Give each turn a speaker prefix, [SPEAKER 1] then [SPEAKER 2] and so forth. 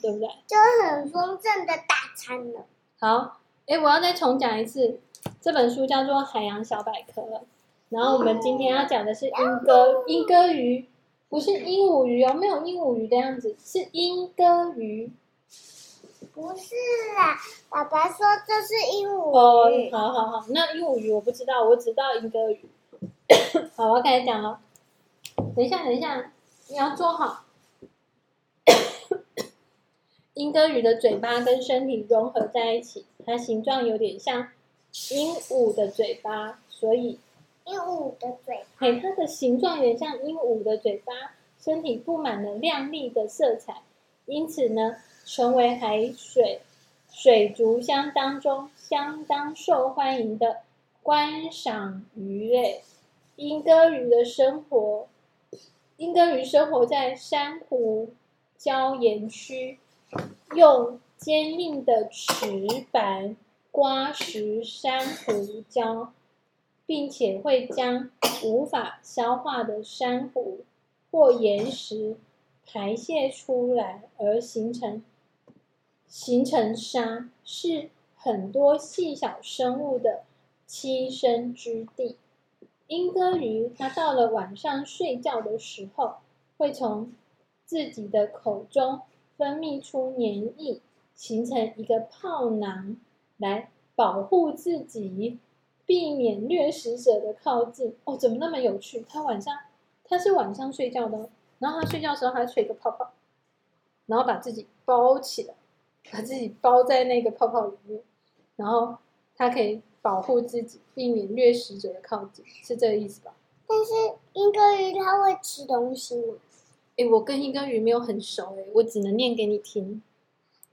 [SPEAKER 1] 对不对？
[SPEAKER 2] 就很丰盛的大餐了。
[SPEAKER 1] 好，哎，我要再重讲一次，这本书叫做《海洋小百科》，然后我们今天要讲的是鹦哥鹦哥鱼，不是鹦鹉鱼哦，没有鹦鹉鱼的样子，是鹦哥鱼。
[SPEAKER 2] 不是啦，爸爸说这是鹦鹉鱼。
[SPEAKER 1] 哦，好好好，那鹦鹉鱼我不知道，我只知道鹦哥鱼。好，我要开始讲了。等一下，等一下，你要坐好。鹦哥鱼的嘴巴跟身体融合在一起，它形状有点像鹦鹉的嘴巴，所以
[SPEAKER 2] 鹦鹉的嘴巴。
[SPEAKER 1] 嘿，它的形状有点像鹦鹉的嘴巴，身体布满了亮丽的色彩，因此呢，成为海水水族箱当中相当受欢迎的观赏鱼类。鹦哥鱼的生活，鹦哥鱼生活在珊瑚礁岩区，用坚硬的齿板刮蚀珊瑚礁，并且会将无法消化的珊瑚或岩石排泄出来，而形成形成沙，是很多细小生物的栖身之地。鹦哥鱼，它到了晚上睡觉的时候，会从自己的口中分泌出粘液，形成一个泡囊，来保护自己，避免掠食者的靠近。哦，怎么那么有趣？它晚上，它是晚上睡觉的，然后它睡觉的时候，还吹个泡泡，然后把自己包起来，把自己包在那个泡泡里面，然后它可以。保护自己，避免掠食者的靠近，是这个意思吧？
[SPEAKER 2] 但是鹦哥鱼它会吃东西
[SPEAKER 1] 吗？我跟一根鱼没有很熟，诶，我只能念给你听。